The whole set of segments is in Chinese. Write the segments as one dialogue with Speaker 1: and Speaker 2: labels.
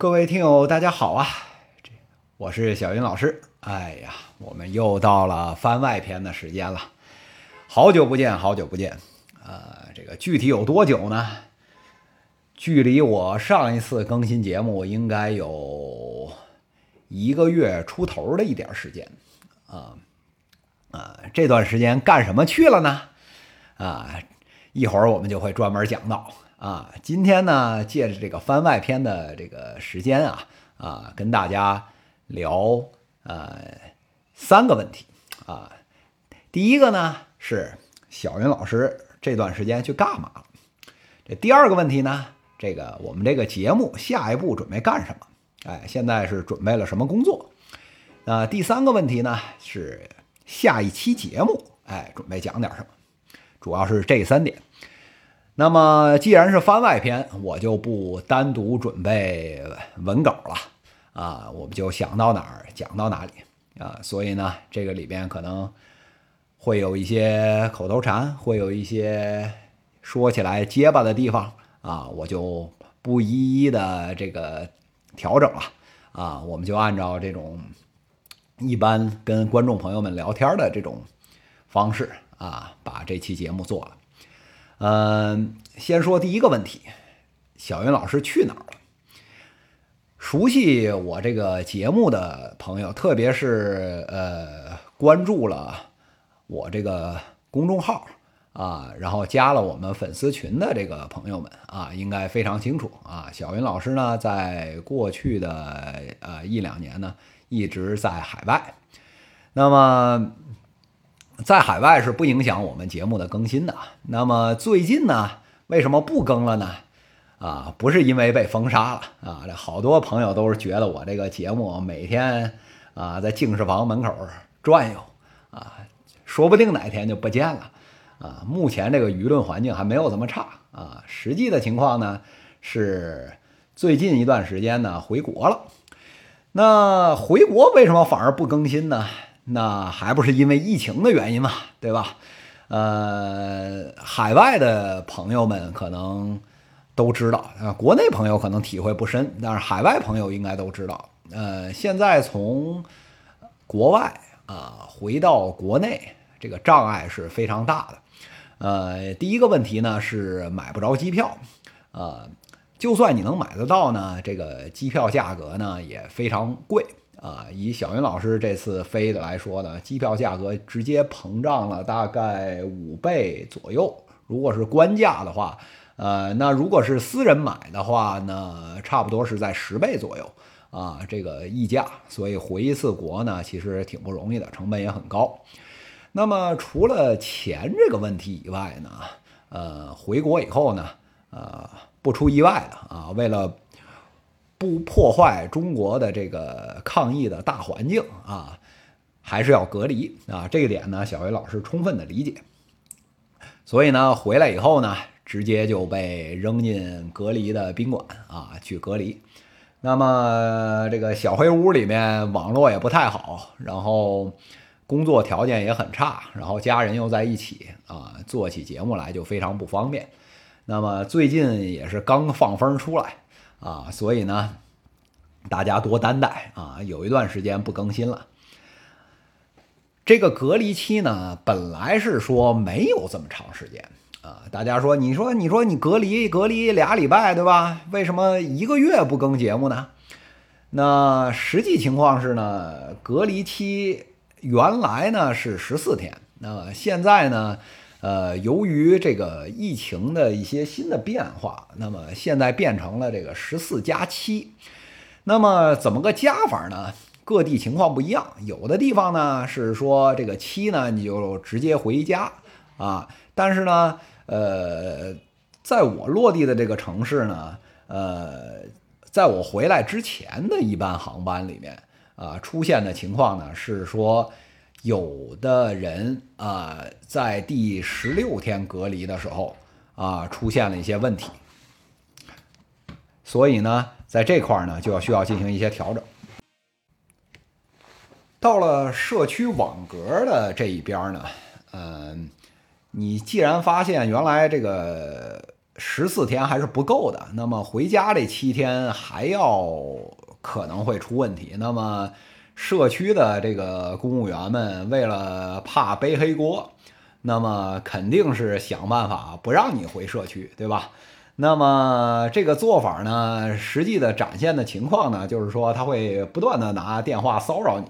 Speaker 1: 各位听友，大家好啊！这我是小云老师。哎呀，我们又到了番外篇的时间了，好久不见，好久不见。呃，这个具体有多久呢？距离我上一次更新节目应该有一个月出头的一点时间啊啊！这段时间干什么去了呢？啊，一会儿我们就会专门讲到。啊，今天呢，借着这个番外篇的这个时间啊，啊，跟大家聊呃三个问题啊。第一个呢是小云老师这段时间去干嘛了？这第二个问题呢，这个我们这个节目下一步准备干什么？哎，现在是准备了什么工作？那第三个问题呢是下一期节目，哎，准备讲点什么？主要是这三点。那么，既然是番外篇，我就不单独准备文稿了啊，我们就想到哪儿讲到哪里啊。所以呢，这个里边可能会有一些口头禅，会有一些说起来结巴的地方啊，我就不一一的这个调整了啊。我们就按照这种一般跟观众朋友们聊天的这种方式啊，把这期节目做了。嗯，先说第一个问题，小云老师去哪儿了？熟悉我这个节目的朋友，特别是呃关注了我这个公众号啊，然后加了我们粉丝群的这个朋友们啊，应该非常清楚啊。小云老师呢，在过去的呃一两年呢，一直在海外，那么。在海外是不影响我们节目的更新的。那么最近呢，为什么不更了呢？啊，不是因为被封杀了啊，这好多朋友都是觉得我这个节目每天啊在净室房门口转悠啊，说不定哪天就不见了啊。目前这个舆论环境还没有这么差啊。实际的情况呢是最近一段时间呢回国了。那回国为什么反而不更新呢？那还不是因为疫情的原因嘛，对吧？呃，海外的朋友们可能都知道，啊，国内朋友可能体会不深，但是海外朋友应该都知道。呃，现在从国外啊回到国内，这个障碍是非常大的。呃，第一个问题呢是买不着机票，呃，就算你能买得到呢，这个机票价格呢也非常贵。啊，以小云老师这次飞的来说呢，机票价格直接膨胀了大概五倍左右。如果是官价的话，呃，那如果是私人买的话呢，差不多是在十倍左右啊，这个溢价。所以回一次国呢，其实挺不容易的，成本也很高。那么除了钱这个问题以外呢，呃，回国以后呢，呃，不出意外的啊，为了不破坏中国的这个抗疫的大环境啊，还是要隔离啊。这个点呢，小维老师充分的理解。所以呢，回来以后呢，直接就被扔进隔离的宾馆啊去隔离。那么这个小黑屋里面网络也不太好，然后工作条件也很差，然后家人又在一起啊，做起节目来就非常不方便。那么最近也是刚放风出来。啊，所以呢，大家多担待啊！有一段时间不更新了。这个隔离期呢，本来是说没有这么长时间啊。大家说，你说，你说你隔离隔离俩礼拜，对吧？为什么一个月不更节目呢？那实际情况是呢，隔离期原来呢是十四天，那现在呢？呃，由于这个疫情的一些新的变化，那么现在变成了这个十四加七。那么怎么个加法呢？各地情况不一样，有的地方呢是说这个七呢你就直接回家啊，但是呢，呃，在我落地的这个城市呢，呃，在我回来之前的一班航班里面啊，出现的情况呢是说。有的人啊，在第十六天隔离的时候啊，出现了一些问题，所以呢，在这块儿呢，就要需要进行一些调整。到了社区网格的这一边呢，嗯，你既然发现原来这个十四天还是不够的，那么回家这七天还要可能会出问题。那么社区的这个公务员们为了怕背黑锅，那么肯定是想办法不让你回社区，对吧？那么这个做法呢，实际的展现的情况呢，就是说他会不断的拿电话骚扰你。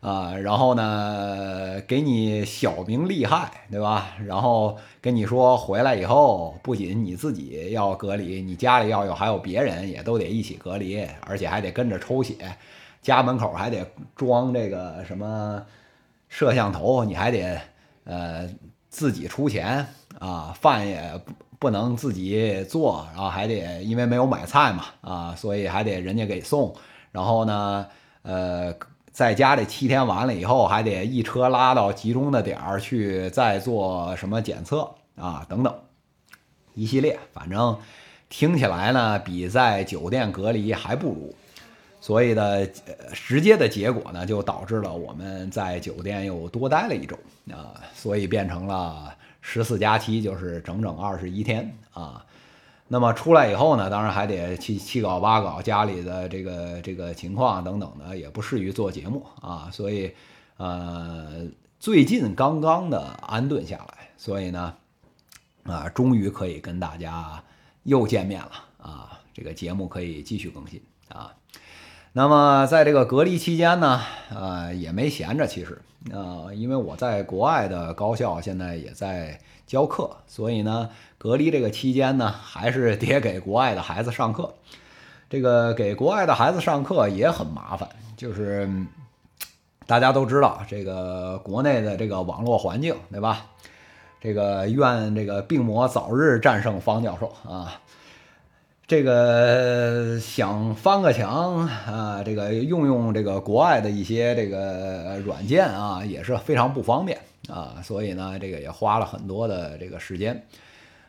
Speaker 1: 啊，然后呢，给你小明厉害，对吧？然后跟你说回来以后，不仅你自己要隔离，你家里要有还有别人也都得一起隔离，而且还得跟着抽血，家门口还得装这个什么摄像头，你还得呃自己出钱啊，饭也不不能自己做，然后还得因为没有买菜嘛啊，所以还得人家给送，然后呢，呃。在家里七天完了以后，还得一车拉到集中的点儿去再做什么检测啊等等，一系列，反正听起来呢比在酒店隔离还不如，所以呢，直接的结果呢就导致了我们在酒店又多待了一周啊，所以变成了十四加七就是整整二十一天啊。那么出来以后呢，当然还得七七搞八搞，家里的这个这个情况等等的，也不适于做节目啊，所以，呃，最近刚刚的安顿下来，所以呢，啊，终于可以跟大家又见面了啊，这个节目可以继续更新啊。那么在这个隔离期间呢，呃，也没闲着，其实，呃，因为我在国外的高校现在也在教课，所以呢。隔离这个期间呢，还是得给国外的孩子上课。这个给国外的孩子上课也很麻烦，就是大家都知道，这个国内的这个网络环境，对吧？这个愿这个病魔早日战胜方教授啊！这个想翻个墙啊，这个用用这个国外的一些这个软件啊，也是非常不方便啊，所以呢，这个也花了很多的这个时间。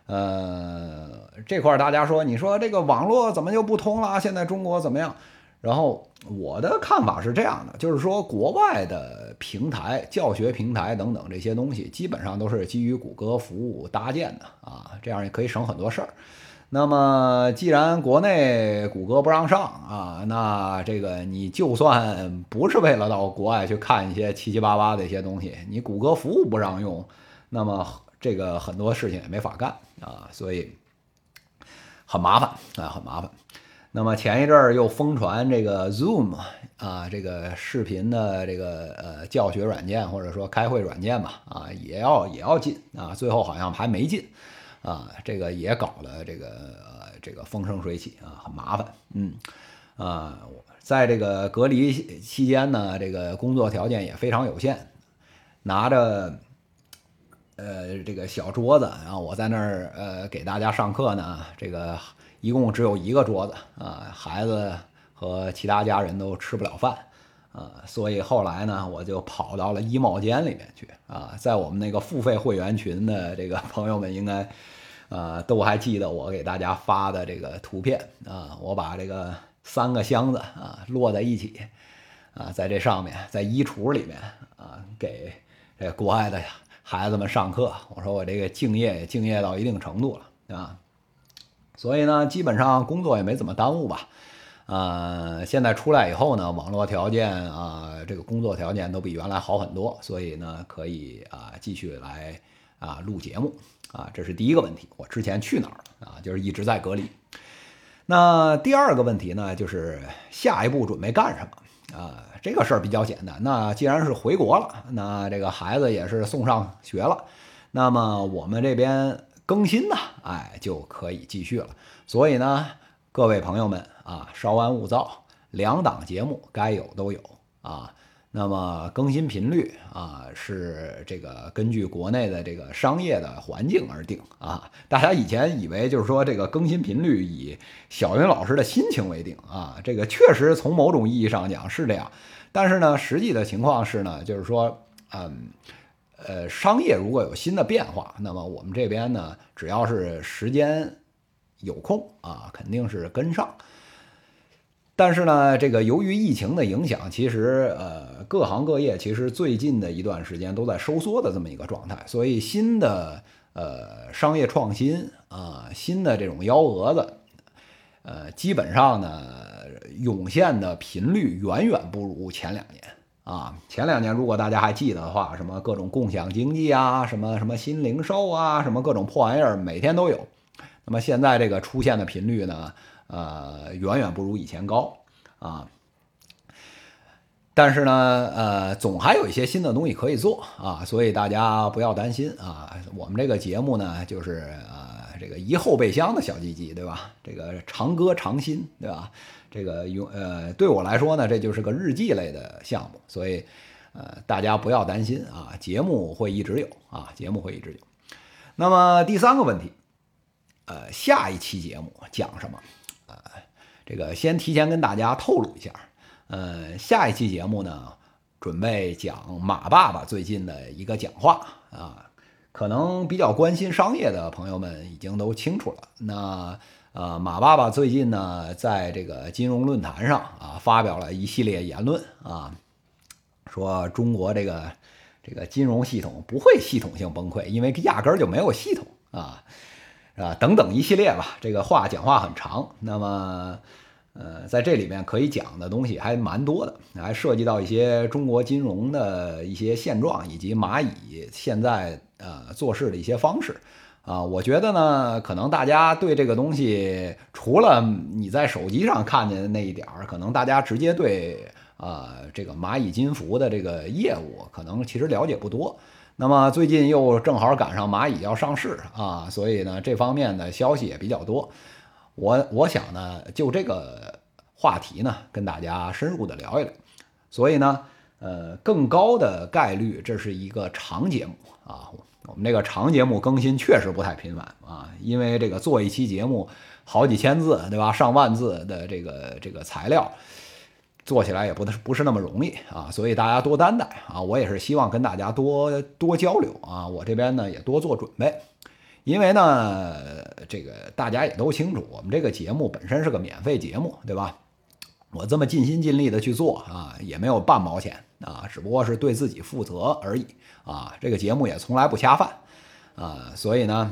Speaker 1: 呃，这块大家说，你说这个网络怎么就不通了？现在中国怎么样？然后我的看法是这样的，就是说国外的平台、教学平台等等这些东西，基本上都是基于谷歌服务搭建的啊，这样也可以省很多事儿。那么既然国内谷歌不让上啊，那这个你就算不是为了到国外去看一些七七八八的一些东西，你谷歌服务不让用，那么。这个很多事情也没法干啊，所以很麻烦啊，很麻烦。那么前一阵儿又疯传这个 Zoom 啊，这个视频的这个呃教学软件或者说开会软件吧，啊，也要也要进啊，最后好像还没进啊，这个也搞得这个呃这个风生水起啊，很麻烦。嗯啊，在这个隔离期间呢，这个工作条件也非常有限，拿着。呃，这个小桌子，然后我在那儿呃给大家上课呢。这个一共只有一个桌子啊，孩子和其他家人都吃不了饭啊，所以后来呢，我就跑到了衣帽间里面去啊。在我们那个付费会员群的这个朋友们应该啊都还记得我给大家发的这个图片啊，我把这个三个箱子啊摞在一起啊，在这上面，在衣橱里面啊，给这国外的。孩子们上课，我说我这个敬业也敬业到一定程度了啊，所以呢，基本上工作也没怎么耽误吧。呃，现在出来以后呢，网络条件啊，这个工作条件都比原来好很多，所以呢，可以啊继续来啊录节目啊，这是第一个问题。我之前去哪儿啊？就是一直在隔离。那第二个问题呢，就是下一步准备干什么啊？这个事儿比较简单。那既然是回国了，那这个孩子也是送上学了，那么我们这边更新呢，哎，就可以继续了。所以呢，各位朋友们啊，稍安勿躁，两档节目该有都有啊。那么更新频率啊，是这个根据国内的这个商业的环境而定啊。大家以前以为就是说这个更新频率以小云老师的心情为定啊，这个确实从某种意义上讲是这样。但是呢，实际的情况是呢，就是说，嗯，呃，商业如果有新的变化，那么我们这边呢，只要是时间有空啊，肯定是跟上。但是呢，这个由于疫情的影响，其实呃，各行各业其实最近的一段时间都在收缩的这么一个状态，所以新的呃商业创新啊，新的这种幺蛾子，呃，基本上呢涌现的频率远远不如前两年啊。前两年如果大家还记得的话，什么各种共享经济啊，什么什么新零售啊，什么各种破玩意儿，每天都有。那么现在这个出现的频率呢，呃，远远不如以前高啊。但是呢，呃，总还有一些新的东西可以做啊，所以大家不要担心啊。我们这个节目呢，就是呃，这个一后备箱的小鸡鸡，对吧？这个长歌长新，对吧？这个永呃，对我来说呢，这就是个日记类的项目，所以呃，大家不要担心啊，节目会一直有啊，节目会一直有。那么第三个问题，呃，下一期节目讲什么？呃，这个先提前跟大家透露一下。呃，下一期节目呢，准备讲马爸爸最近的一个讲话啊，可能比较关心商业的朋友们已经都清楚了。那呃，马爸爸最近呢，在这个金融论坛上啊，发表了一系列言论啊，说中国这个这个金融系统不会系统性崩溃，因为压根儿就没有系统啊，啊等等一系列吧。这个话讲话很长，那么。呃，在这里面可以讲的东西还蛮多的，还涉及到一些中国金融的一些现状，以及蚂蚁现在呃做事的一些方式啊。我觉得呢，可能大家对这个东西，除了你在手机上看见的那一点儿，可能大家直接对啊这个蚂蚁金服的这个业务，可能其实了解不多。那么最近又正好赶上蚂蚁要上市啊，所以呢，这方面的消息也比较多。我我想呢，就这个话题呢，跟大家深入的聊一聊。所以呢，呃，更高的概率这是一个长节目啊。我们这个长节目更新确实不太频繁啊，因为这个做一期节目好几千字，对吧？上万字的这个这个材料，做起来也不不是那么容易啊。所以大家多担待啊。我也是希望跟大家多多交流啊。我这边呢也多做准备。因为呢，这个大家也都清楚，我们这个节目本身是个免费节目，对吧？我这么尽心尽力的去做啊，也没有半毛钱啊，只不过是对自己负责而已啊。这个节目也从来不恰饭啊，所以呢，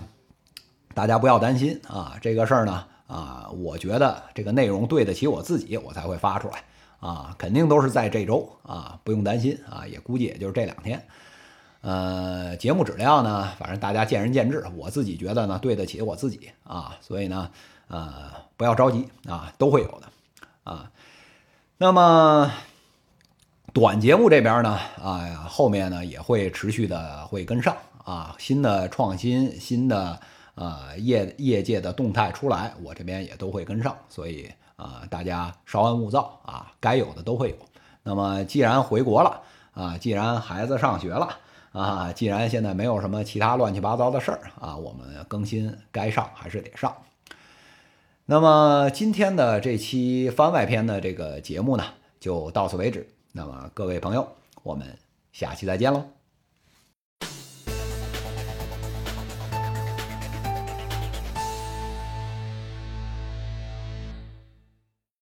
Speaker 1: 大家不要担心啊，这个事儿呢啊，我觉得这个内容对得起我自己，我才会发出来啊，肯定都是在这周啊，不用担心啊，也估计也就是这两天。呃，节目质量呢，反正大家见仁见智。我自己觉得呢，对得起我自己啊，所以呢，呃，不要着急啊，都会有的啊。那么短节目这边呢，啊，后面呢也会持续的会跟上啊，新的创新、新的呃业业界的动态出来，我这边也都会跟上。所以啊，大家稍安勿躁啊，该有的都会有。那么既然回国了啊，既然孩子上学了。啊，既然现在没有什么其他乱七八糟的事儿啊，我们更新该上还是得上。那么今天的这期番外篇的这个节目呢，就到此为止。那么各位朋友，我们下期再见喽。